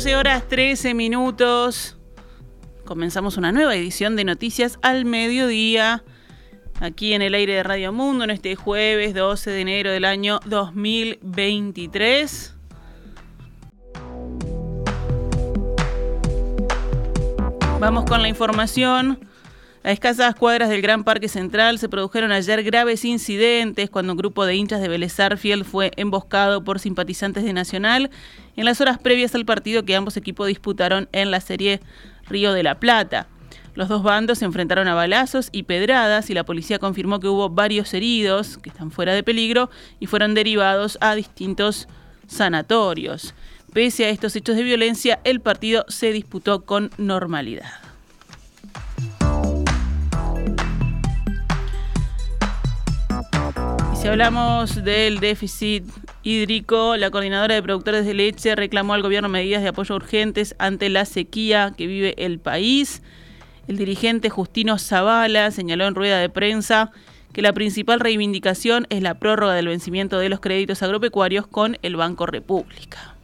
12 horas 13 minutos. Comenzamos una nueva edición de Noticias al Mediodía. Aquí en el aire de Radio Mundo, en este jueves 12 de enero del año 2023. Vamos con la información. A escasas cuadras del Gran Parque Central se produjeron ayer graves incidentes cuando un grupo de hinchas de Vélez Fiel fue emboscado por simpatizantes de Nacional en las horas previas al partido que ambos equipos disputaron en la serie Río de la Plata. Los dos bandos se enfrentaron a balazos y pedradas y la policía confirmó que hubo varios heridos que están fuera de peligro y fueron derivados a distintos sanatorios. Pese a estos hechos de violencia, el partido se disputó con normalidad. Si hablamos del déficit hídrico, la coordinadora de productores de leche reclamó al gobierno medidas de apoyo urgentes ante la sequía que vive el país. El dirigente Justino Zavala señaló en rueda de prensa que la principal reivindicación es la prórroga del vencimiento de los créditos agropecuarios con el Banco República.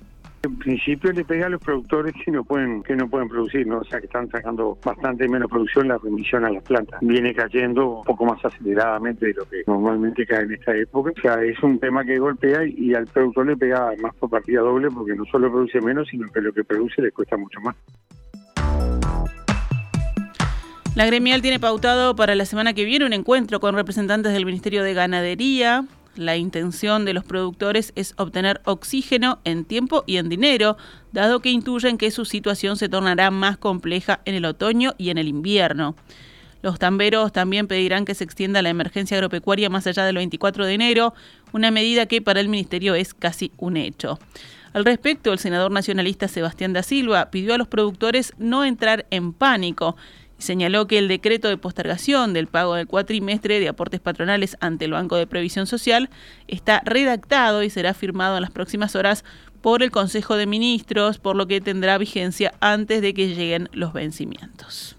En principio le pega a los productores que no pueden que no pueden producir, o sea que están sacando bastante menos producción, la remisión a las plantas viene cayendo un poco más aceleradamente de lo que normalmente cae en esta época. O sea, es un tema que golpea y, al productor le pega más por partida doble porque no solo produce menos, sino que lo que produce le cuesta mucho más. La gremial tiene pautado para la semana que viene un encuentro con representantes del Ministerio de Ganadería, la intención de los productores es obtener oxígeno en tiempo y en dinero, dado que intuyen que su situación se tornará más compleja en el otoño y en el invierno. Los tamberos también pedirán que se extienda la emergencia agropecuaria más allá del 24 de enero, una medida que para el Ministerio es casi un hecho. Al respecto, el senador nacionalista Sebastián da Silva pidió a los productores no entrar en pánico señaló que el decreto de postergación del pago del cuatrimestre de aportes patronales ante el Banco de Previsión Social está redactado y será firmado en las próximas horas por el Consejo de Ministros, por lo que tendrá vigencia antes de que lleguen los vencimientos.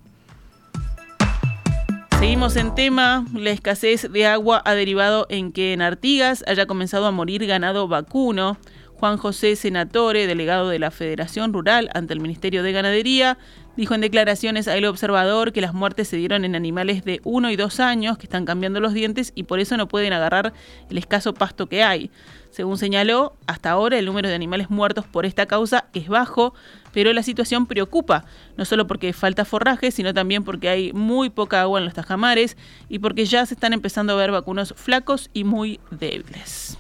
Seguimos en tema, la escasez de agua ha derivado en que en Artigas haya comenzado a morir ganado vacuno. Juan José Senatore, delegado de la Federación Rural ante el Ministerio de Ganadería, dijo en declaraciones a El Observador que las muertes se dieron en animales de 1 y 2 años que están cambiando los dientes y por eso no pueden agarrar el escaso pasto que hay. Según señaló, hasta ahora el número de animales muertos por esta causa es bajo, pero la situación preocupa, no solo porque falta forraje, sino también porque hay muy poca agua en los tajamares y porque ya se están empezando a ver vacunos flacos y muy débiles.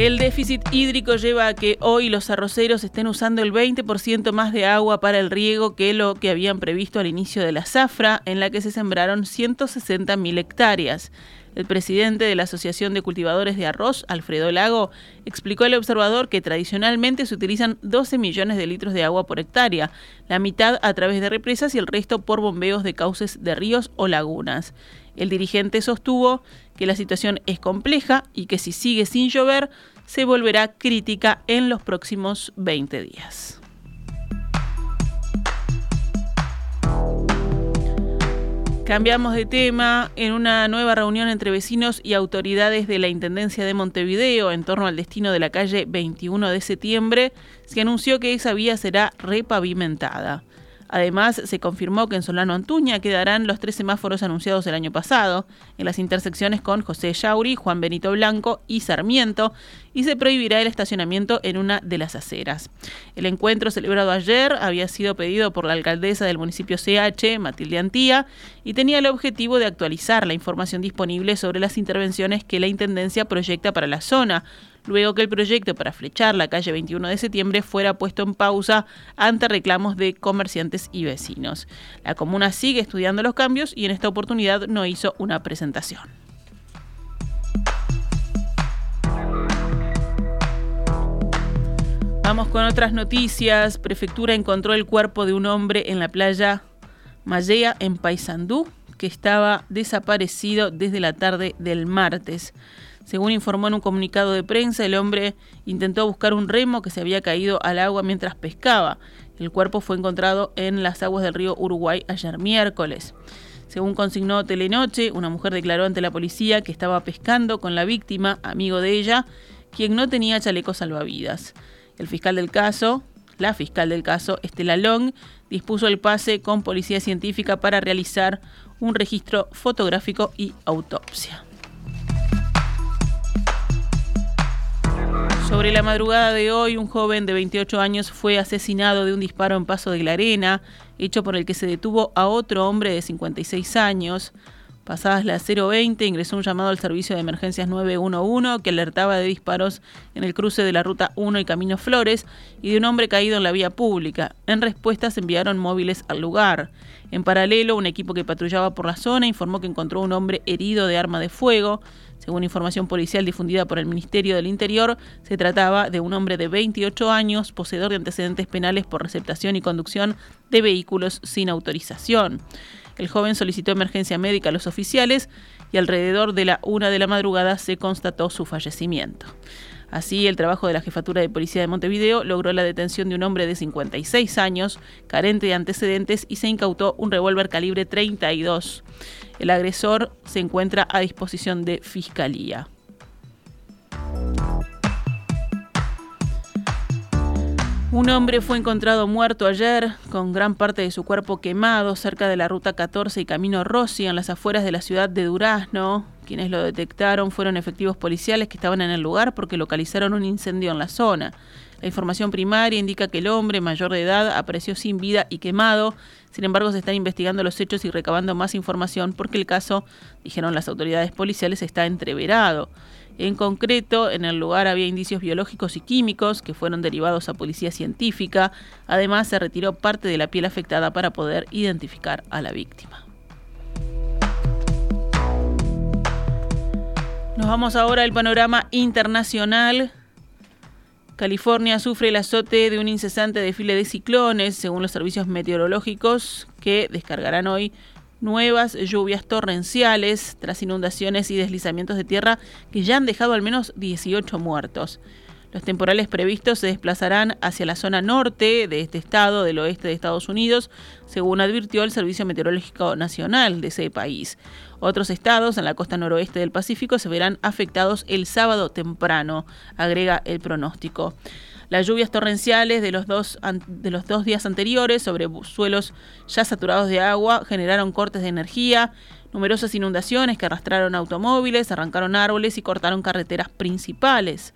El déficit hídrico lleva a que hoy los arroceros estén usando el 20% más de agua para el riego que lo que habían previsto al inicio de la zafra, en la que se sembraron 160.000 hectáreas. El presidente de la Asociación de Cultivadores de Arroz, Alfredo Lago, explicó al observador que tradicionalmente se utilizan 12 millones de litros de agua por hectárea, la mitad a través de represas y el resto por bombeos de cauces de ríos o lagunas. El dirigente sostuvo que la situación es compleja y que si sigue sin llover, se volverá crítica en los próximos 20 días. Cambiamos de tema en una nueva reunión entre vecinos y autoridades de la Intendencia de Montevideo en torno al destino de la calle 21 de septiembre. Se anunció que esa vía será repavimentada. Además, se confirmó que en Solano Antuña quedarán los tres semáforos anunciados el año pasado, en las intersecciones con José Yauri, Juan Benito Blanco y Sarmiento, y se prohibirá el estacionamiento en una de las aceras. El encuentro celebrado ayer había sido pedido por la alcaldesa del municipio CH, Matilde Antía, y tenía el objetivo de actualizar la información disponible sobre las intervenciones que la Intendencia proyecta para la zona, luego que el proyecto para flechar la calle 21 de septiembre fuera puesto en pausa ante reclamos de comerciantes y vecinos. La comuna sigue estudiando los cambios y en esta oportunidad no hizo una presentación. Vamos con otras noticias. Prefectura encontró el cuerpo de un hombre en la playa Mallea en Paysandú que estaba desaparecido desde la tarde del martes. Según informó en un comunicado de prensa, el hombre intentó buscar un remo que se había caído al agua mientras pescaba. El cuerpo fue encontrado en las aguas del río Uruguay ayer miércoles. Según consignó Telenoche, una mujer declaró ante la policía que estaba pescando con la víctima, amigo de ella, quien no tenía chaleco salvavidas. El fiscal del caso, la fiscal del caso, Estela Long, dispuso el pase con policía científica para realizar un registro fotográfico y autopsia. Sobre la madrugada de hoy, un joven de 28 años fue asesinado de un disparo en Paso de la Arena, hecho por el que se detuvo a otro hombre de 56 años. Pasadas las 020 ingresó un llamado al servicio de emergencias 911 que alertaba de disparos en el cruce de la ruta 1 y Camino Flores y de un hombre caído en la vía pública. En respuesta se enviaron móviles al lugar. En paralelo, un equipo que patrullaba por la zona informó que encontró un hombre herido de arma de fuego. Según información policial difundida por el Ministerio del Interior, se trataba de un hombre de 28 años, poseedor de antecedentes penales por receptación y conducción de vehículos sin autorización. El joven solicitó emergencia médica a los oficiales y alrededor de la una de la madrugada se constató su fallecimiento. Así, el trabajo de la Jefatura de Policía de Montevideo logró la detención de un hombre de 56 años, carente de antecedentes, y se incautó un revólver calibre 32. El agresor se encuentra a disposición de Fiscalía. Un hombre fue encontrado muerto ayer, con gran parte de su cuerpo quemado, cerca de la ruta 14 y Camino Rossi, en las afueras de la ciudad de Durazno. Quienes lo detectaron fueron efectivos policiales que estaban en el lugar porque localizaron un incendio en la zona. La información primaria indica que el hombre mayor de edad apareció sin vida y quemado. Sin embargo, se están investigando los hechos y recabando más información porque el caso, dijeron las autoridades policiales, está entreverado. En concreto, en el lugar había indicios biológicos y químicos que fueron derivados a policía científica. Además, se retiró parte de la piel afectada para poder identificar a la víctima. Nos vamos ahora al panorama internacional. California sufre el azote de un incesante desfile de ciclones, según los servicios meteorológicos, que descargarán hoy nuevas lluvias torrenciales tras inundaciones y deslizamientos de tierra que ya han dejado al menos 18 muertos. Los temporales previstos se desplazarán hacia la zona norte de este estado, del oeste de Estados Unidos, según advirtió el Servicio Meteorológico Nacional de ese país. Otros estados en la costa noroeste del Pacífico se verán afectados el sábado temprano, agrega el pronóstico. Las lluvias torrenciales de los dos, días anteriores sobre suelos ya saturados de agua generaron cortes de energía, numerosas inundaciones que arrastraron automóviles, arrancaron árboles y cortaron carreteras principales.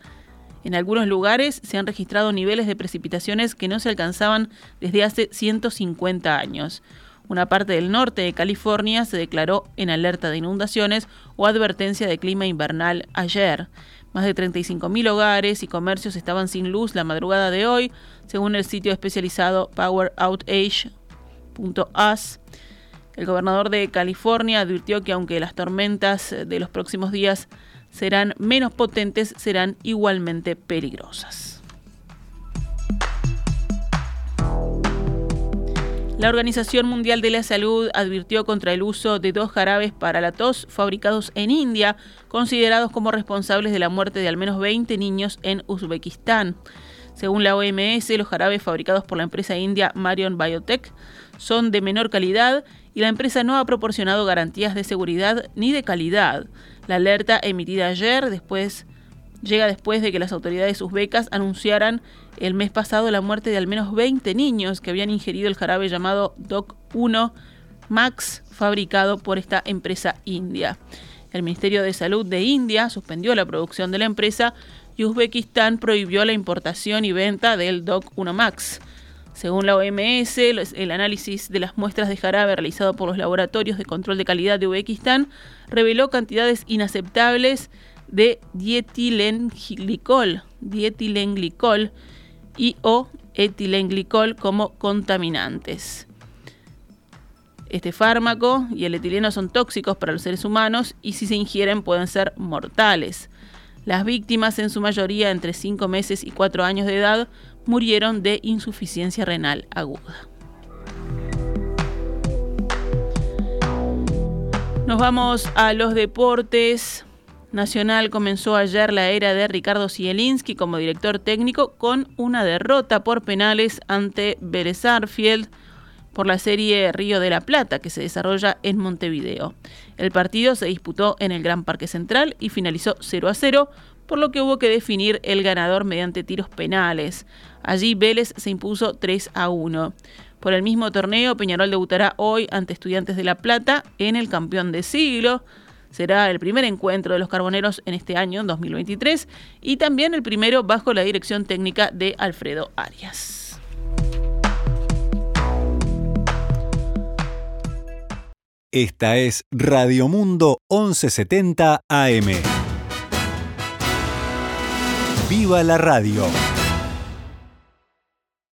En algunos lugares se han registrado niveles de precipitaciones que no se alcanzaban desde hace 150 años. Una parte del norte de California se declaró en alerta de inundaciones o advertencia de clima invernal ayer. Más de 35.000 hogares y comercios estaban sin luz la madrugada de hoy, según el sitio especializado poweroutage.us. El gobernador de California advirtió que aunque las tormentas de los próximos días serán menos potentes, serán igualmente peligrosas. La Organización Mundial de la Salud advirtió contra el uso de dos jarabes para la tos fabricados en India, considerados como responsables de la muerte de al menos 20 niños en Uzbekistán. Según la OMS, los jarabes fabricados por la empresa india Marion Biotech son de menor calidad y la empresa no ha proporcionado garantías de seguridad ni de calidad. La alerta emitida ayer después llega después de que las autoridades uzbecas anunciaran el mes pasado la muerte de al menos 20 niños que habían ingerido el jarabe llamado Doc 1 Max fabricado por esta empresa india. El Ministerio de Salud de India suspendió la producción de la empresa y Uzbekistán prohibió la importación y venta del Doc 1 Max. Según la OMS, el análisis de las muestras de jarabe realizado por los laboratorios de control de calidad de Uzbekistán reveló cantidades inaceptables de dietilenglicol, dietilenglicol y o etilenglicol como contaminantes. Este fármaco y el etileno son tóxicos para los seres humanos y si se ingieren pueden ser mortales. Las víctimas, en su mayoría entre 5 meses y 4 años de edad, murieron de insuficiencia renal aguda. Nos vamos a los deportes. Nacional comenzó ayer la era de Ricardo Zielinski como director técnico con una derrota por penales ante Vélez por la serie Río de la Plata que se desarrolla en Montevideo. El partido se disputó en el Gran Parque Central y finalizó 0 a 0 por lo que hubo que definir el ganador mediante tiros penales. Allí Vélez se impuso 3 a 1. Por el mismo torneo, Peñarol debutará hoy ante Estudiantes de La Plata en el campeón de siglo. Será el primer encuentro de los carboneros en este año, 2023, y también el primero bajo la dirección técnica de Alfredo Arias. Esta es Radio Mundo 1170 AM. ¡Viva la radio!